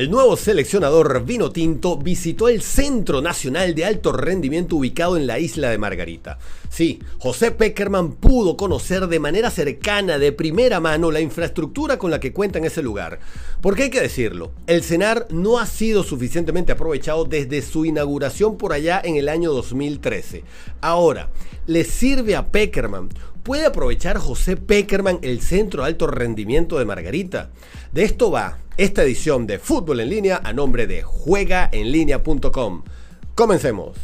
El nuevo seleccionador vino tinto visitó el Centro Nacional de Alto Rendimiento ubicado en la isla de Margarita. Sí, José Peckerman pudo conocer de manera cercana, de primera mano, la infraestructura con la que cuenta en ese lugar. Porque hay que decirlo, el CENAR no ha sido suficientemente aprovechado desde su inauguración por allá en el año 2013. Ahora, ¿le sirve a Peckerman? ¿Puede aprovechar José Peckerman el Centro de Alto Rendimiento de Margarita? De esto va esta edición de Fútbol en línea a nombre de juegaenlinea.com. Comencemos.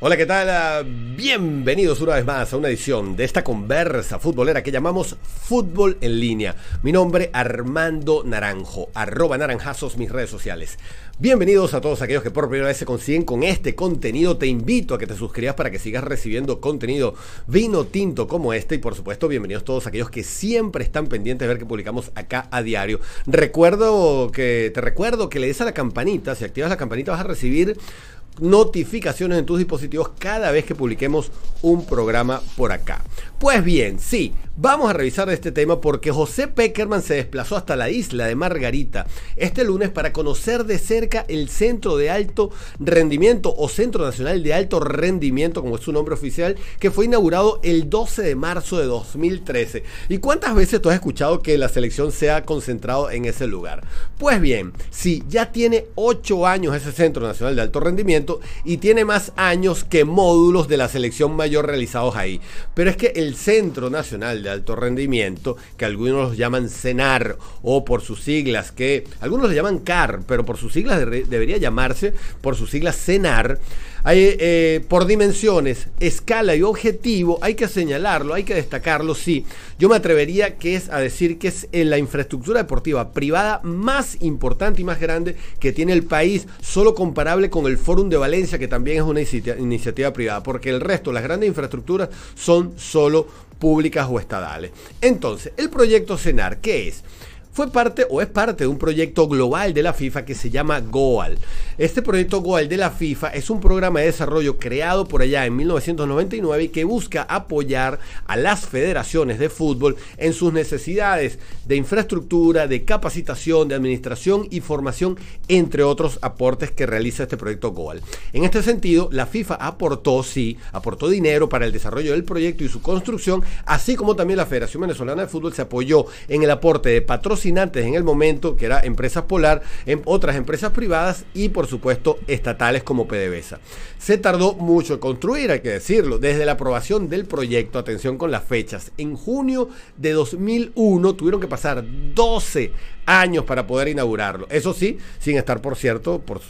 Hola, ¿qué tal? Ah, bienvenidos una vez más a una edición de esta conversa futbolera que llamamos Fútbol en línea. Mi nombre Armando Naranjo, arroba naranjazos mis redes sociales. Bienvenidos a todos aquellos que por primera vez se consiguen con este contenido. Te invito a que te suscribas para que sigas recibiendo contenido vino tinto como este. Y por supuesto, bienvenidos todos aquellos que siempre están pendientes de ver que publicamos acá a diario. Recuerdo que, te recuerdo que le des a la campanita. Si activas la campanita vas a recibir notificaciones en tus dispositivos cada vez que publiquemos un programa por acá. Pues bien, sí, vamos a revisar este tema porque José Peckerman se desplazó hasta la isla de Margarita este lunes para conocer de cerca el Centro de Alto Rendimiento o Centro Nacional de Alto Rendimiento, como es su nombre oficial, que fue inaugurado el 12 de marzo de 2013. ¿Y cuántas veces tú has escuchado que la selección se ha concentrado en ese lugar? Pues bien, sí, ya tiene 8 años ese Centro Nacional de Alto Rendimiento, y tiene más años que módulos de la selección mayor realizados ahí. Pero es que el Centro Nacional de Alto Rendimiento, que algunos llaman CENAR o por sus siglas, que algunos le llaman CAR, pero por sus siglas debería llamarse por sus siglas CENAR, hay, eh, por dimensiones, escala y objetivo, hay que señalarlo, hay que destacarlo, sí. Yo me atrevería que es a decir que es la infraestructura deportiva privada más importante y más grande que tiene el país, solo comparable con el Fórum de Valencia, que también es una iniciativa privada, porque el resto, las grandes infraestructuras, son solo públicas o estadales. Entonces, el proyecto CENAR, ¿qué es? Fue parte o es parte de un proyecto global de la FIFA que se llama GOAL. Este proyecto GOAL de la FIFA es un programa de desarrollo creado por allá en 1999 y que busca apoyar a las federaciones de fútbol en sus necesidades de infraestructura, de capacitación, de administración y formación, entre otros aportes que realiza este proyecto GOAL. En este sentido, la FIFA aportó, sí, aportó dinero para el desarrollo del proyecto y su construcción, así como también la Federación Venezolana de Fútbol se apoyó en el aporte de patrocinio en el momento, que era Empresas Polar, en otras empresas privadas y por supuesto estatales como PDVSA. Se tardó mucho en construir, hay que decirlo, desde la aprobación del proyecto, atención con las fechas, en junio de 2001 tuvieron que pasar 12 años para poder inaugurarlo. Eso sí, sin estar, por cierto, por,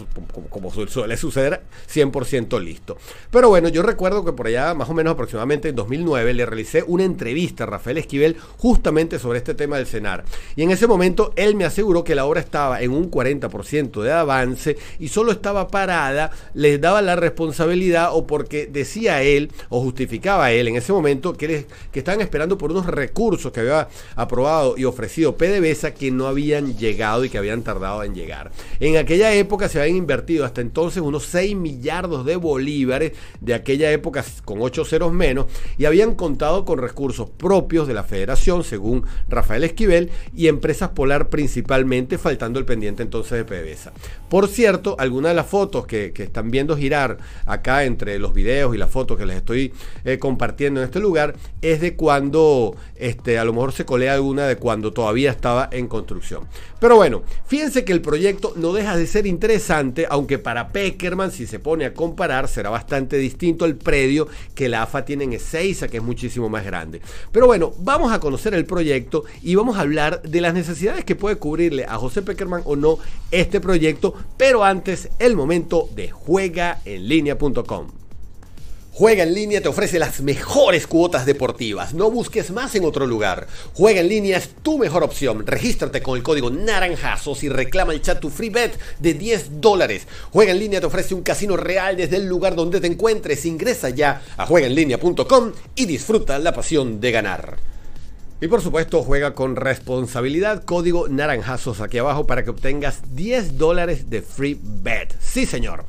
como suele suceder, 100% listo. Pero bueno, yo recuerdo que por allá, más o menos aproximadamente en 2009, le realicé una entrevista a Rafael Esquivel justamente sobre este tema del cenar. Y en ese momento él me aseguró que la obra estaba en un 40% de avance y solo estaba parada, les daba la responsabilidad o porque decía él o justificaba él en ese momento que, que estaban esperando por unos recursos que había aprobado y ofrecido PDVSA que no había llegado y que habían tardado en llegar. En aquella época se habían invertido hasta entonces unos 6 millardos de bolívares de aquella época con 8 ceros menos y habían contado con recursos propios de la federación, según Rafael Esquivel, y empresas polar principalmente, faltando el pendiente entonces de PDVSA. Por cierto, algunas de las fotos que, están viendo girar acá entre los videos y las fotos que les estoy eh, compartiendo en este lugar es de cuando este, a lo mejor se colea alguna de cuando todavía estaba en construcción. Pero bueno, fíjense que el proyecto no deja de ser interesante, aunque para Peckerman, si se pone a comparar, será bastante distinto el predio que la AFA tiene en Ezeiza, que es muchísimo más grande. Pero bueno, vamos a conocer el proyecto y vamos a hablar de las necesidades que puede cubrirle a José Peckerman o no este proyecto, pero antes el momento de juegaenlinea.com. Juega en línea te ofrece las mejores cuotas deportivas. No busques más en otro lugar. Juega en línea es tu mejor opción. Regístrate con el código naranjazos y reclama el chat tu free bet de 10 dólares. Juega en línea te ofrece un casino real desde el lugar donde te encuentres. Ingresa ya a juegaenlinea.com y disfruta la pasión de ganar. Y por supuesto juega con responsabilidad. Código naranjazos aquí abajo para que obtengas 10 dólares de free bet. Sí señor.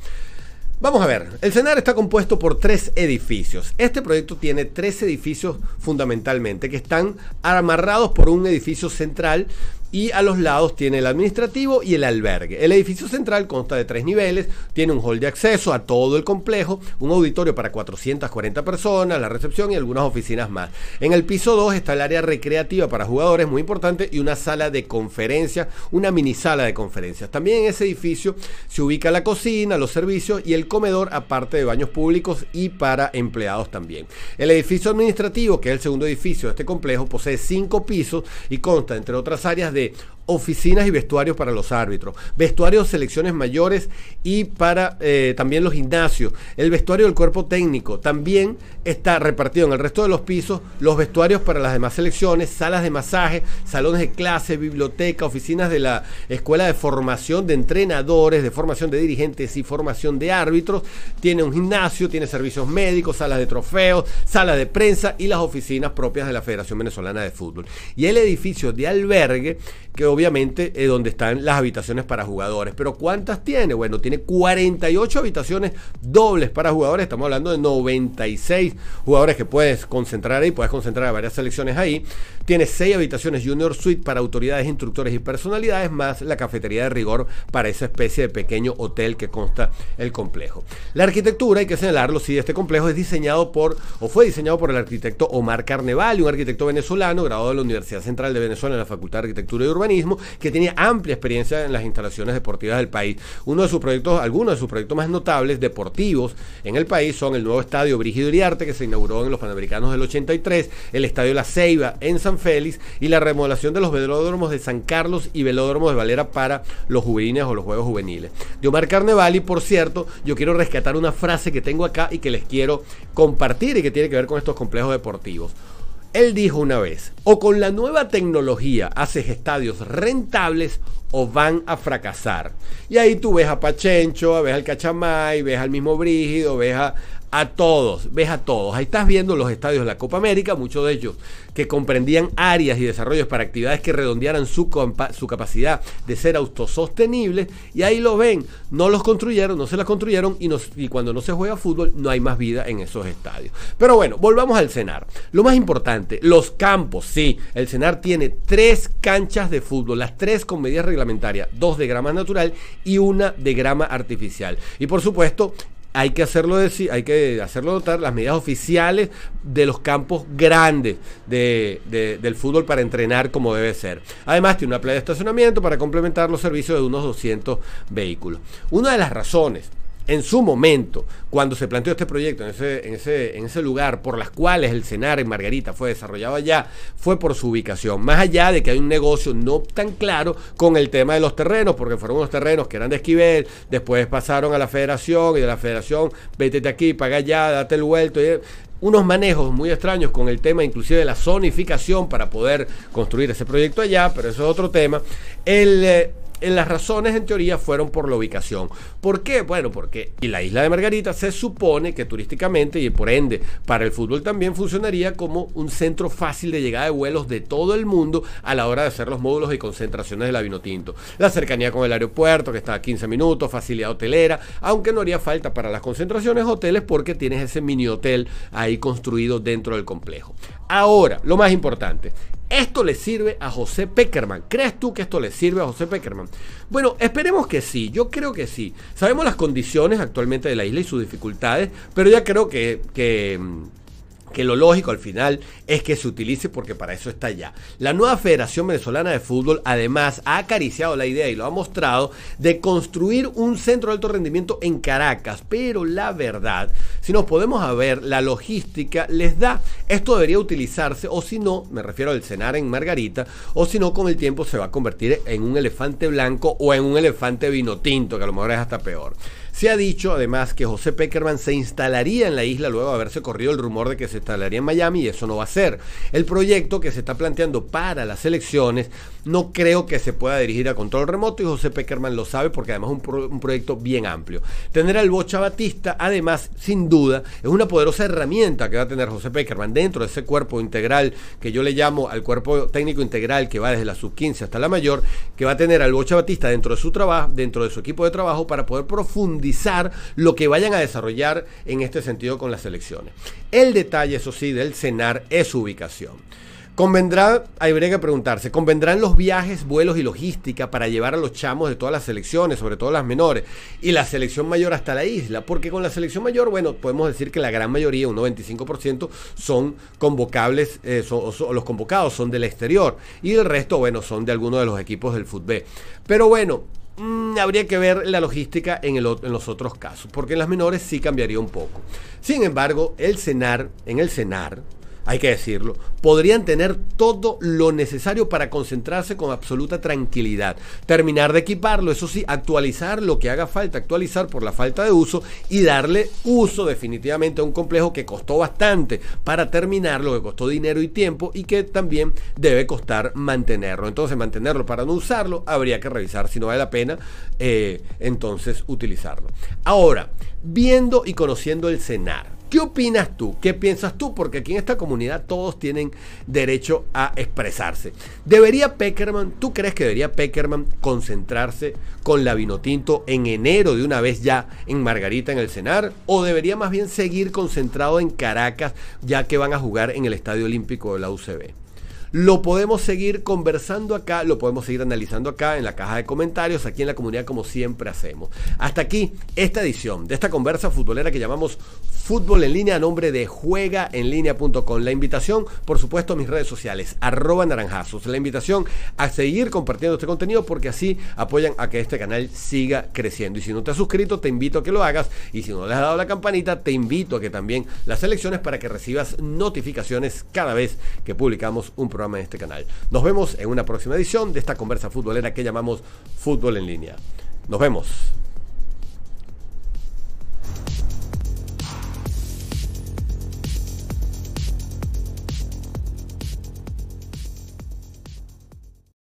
Vamos a ver, el CENAR está compuesto por tres edificios. Este proyecto tiene tres edificios fundamentalmente que están amarrados por un edificio central y a los lados tiene el administrativo y el albergue. El edificio central consta de tres niveles, tiene un hall de acceso a todo el complejo, un auditorio para 440 personas, la recepción y algunas oficinas más. En el piso 2 está el área recreativa para jugadores, muy importante, y una sala de conferencias, una mini sala de conferencias. También en ese edificio se ubica la cocina, los servicios y el comedor, aparte de baños públicos y para empleados también. El edificio administrativo, que es el segundo edificio de este complejo, posee cinco pisos y consta, entre otras áreas, de regardez, oficinas y vestuarios para los árbitros, vestuarios selecciones mayores y para eh, también los gimnasios, el vestuario del cuerpo técnico, también está repartido en el resto de los pisos. Los vestuarios para las demás selecciones, salas de masaje, salones de clase, biblioteca, oficinas de la escuela de formación de entrenadores, de formación de dirigentes y formación de árbitros, tiene un gimnasio, tiene servicios médicos, salas de trofeos, salas de prensa y las oficinas propias de la Federación Venezolana de Fútbol. Y el edificio de albergue que obviamente es donde están las habitaciones para jugadores. Pero ¿cuántas tiene? Bueno, tiene 48 habitaciones dobles para jugadores. Estamos hablando de 96 jugadores que puedes concentrar ahí, puedes concentrar a varias selecciones ahí. Tiene 6 habitaciones Junior Suite para autoridades, instructores y personalidades, más la cafetería de rigor para esa especie de pequeño hotel que consta el complejo. La arquitectura, hay que señalarlo, sí, este complejo es diseñado por, o fue diseñado por el arquitecto Omar Carnevali, un arquitecto venezolano, graduado de la Universidad Central de Venezuela en la Facultad de Arquitectura y Urbanismo, que tenía amplia experiencia en las instalaciones deportivas del país. Uno de sus proyectos, algunos de sus proyectos más notables deportivos en el país son el nuevo estadio Brígido Iriarte, que se inauguró en los Panamericanos del 83, el estadio La Ceiba en San Félix y la remodelación de los velódromos de San Carlos y velódromo de Valera para los juveniles o los Juegos Juveniles. De Omar Carnevali, por cierto, yo quiero rescatar una frase que tengo acá y que les quiero compartir y que tiene que ver con estos complejos deportivos. Él dijo una vez, o con la nueva tecnología haces estadios rentables o van a fracasar. Y ahí tú ves a Pachencho, ves al Cachamay, ves al mismo Brígido, ves a, a todos, ves a todos. Ahí estás viendo los estadios de la Copa América, muchos de ellos que comprendían áreas y desarrollos para actividades que redondearan su, su capacidad de ser autosostenibles. Y ahí lo ven, no los construyeron, no se las construyeron y, y cuando no se juega fútbol no hay más vida en esos estadios. Pero bueno, volvamos al cenar. Lo más importante, los campos, sí, el cenar tiene tres canchas de fútbol, las tres con medidas reglamentarias, dos de grama natural y una de grama artificial. Y por supuesto, hay que hacerlo decir, hay que hacerlo notar las medidas oficiales de los campos grandes del fútbol para entrenar como debe ser. Además tiene una playa de estacionamiento para complementar los servicios de unos 200 vehículos. Una de las razones en su momento, cuando se planteó este proyecto en ese, lugar, por las cuales el CENAR en Margarita fue desarrollado allá, fue por su ubicación. Más allá de que hay un negocio no tan claro con el tema de los terrenos, porque fueron unos terrenos que eran de Esquivel, después pasaron a la federación y de la federación, vete aquí, paga allá, date el vuelto. Unos manejos muy extraños con el tema inclusive de la zonificación para poder construir ese proyecto allá, pero eso es otro tema. El, eh, las razones en teoría fueron por la ubicación. ¿Por qué? Bueno, porque la isla de Margarita se supone que turísticamente y por ende para el fútbol también funcionaría como un centro fácil de llegada de vuelos de todo el mundo a la hora de hacer los módulos y concentraciones de la Vinotinto. La cercanía con el aeropuerto, que está a 15 minutos, facilidad hotelera, aunque no haría falta para las concentraciones hoteles porque tienes ese mini hotel ahí construido dentro del complejo. Ahora, lo más importante, ¿Esto le sirve a José Peckerman? ¿Crees tú que esto le sirve a José Peckerman? Bueno, esperemos que sí, yo creo que sí. Sabemos las condiciones actualmente de la isla y sus dificultades, pero ya creo que, que mm, que lo lógico al final es que se utilice porque para eso está ya. La nueva Federación Venezolana de Fútbol además ha acariciado la idea y lo ha mostrado de construir un centro de alto rendimiento en Caracas, pero la verdad, si nos podemos a ver, la logística les da, esto debería utilizarse o si no, me refiero al cenar en Margarita, o si no con el tiempo se va a convertir en un elefante blanco o en un elefante vino tinto, que a lo mejor es hasta peor. Se ha dicho además que José Peckerman se instalaría en la isla luego de haberse corrido el rumor de que se instalaría en Miami y eso no va a ser. El proyecto que se está planteando para las elecciones no creo que se pueda dirigir a control remoto y José Peckerman lo sabe porque además es un, proyecto bien amplio. Tener al Bocha Batista además sin duda es una poderosa herramienta que va a tener José Peckerman dentro de ese cuerpo integral que yo le llamo al cuerpo técnico integral que va desde la sub 15 hasta la mayor, que va a tener al Bocha Batista dentro de su trabajo, dentro de su equipo de trabajo para poder profundizar lo que vayan a desarrollar en este sentido con las selecciones. El detalle, eso sí, del cenar es su ubicación. Convendrá, habría que preguntarse, ¿convendrán los viajes, vuelos y logística para llevar a los chamos de todas las selecciones, sobre todo las menores, y la selección mayor hasta la isla? Porque con la selección mayor, bueno, podemos decir que la gran mayoría, un 95%, son convocables, eh, o los convocados son del exterior, y el resto, bueno, son de algunos de los equipos del fútbol. Pero bueno, mm, habría que ver la logística en, en, los otros casos, porque en las menores sí cambiaría un poco. Sin embargo, el cenar, en el cenar, hay que decirlo, podrían tener todo lo necesario para concentrarse con absoluta tranquilidad. Terminar de equiparlo, eso sí, actualizar lo que haga falta, actualizar por la falta de uso y darle uso definitivamente a un complejo que costó bastante para terminarlo, que costó dinero y tiempo y que también debe costar mantenerlo. Entonces, mantenerlo para no usarlo, habría que revisar si no vale la pena, eh, entonces utilizarlo. Ahora, viendo y conociendo el cenar ¿Qué opinas tú? ¿Qué piensas tú? Porque aquí en esta comunidad todos tienen derecho a expresarse. ¿Debería Peckerman, tú crees que debería Peckerman concentrarse con la Vinotinto en enero de una vez ya en Margarita en el Cenar? ¿O debería más bien seguir concentrado en Caracas ya que van a jugar en el Estadio Olímpico de la UCB? Lo podemos seguir conversando acá, lo podemos seguir analizando acá en la caja de comentarios, aquí en la comunidad como siempre hacemos. Hasta aquí esta edición de esta conversa futbolera que llamamos Fútbol en línea a nombre de juegaenlinea.com. La invitación, por supuesto, a mis redes sociales, arroba naranjazos. La invitación a seguir compartiendo este contenido porque así apoyan a que este canal siga creciendo. Y si no te has suscrito, te invito a que lo hagas. Y si no le has dado la campanita, te invito a que también las selecciones para que recibas notificaciones cada vez que publicamos un programa en este canal. Nos vemos en una próxima edición de esta conversa futbolera que llamamos Fútbol en línea. Nos vemos.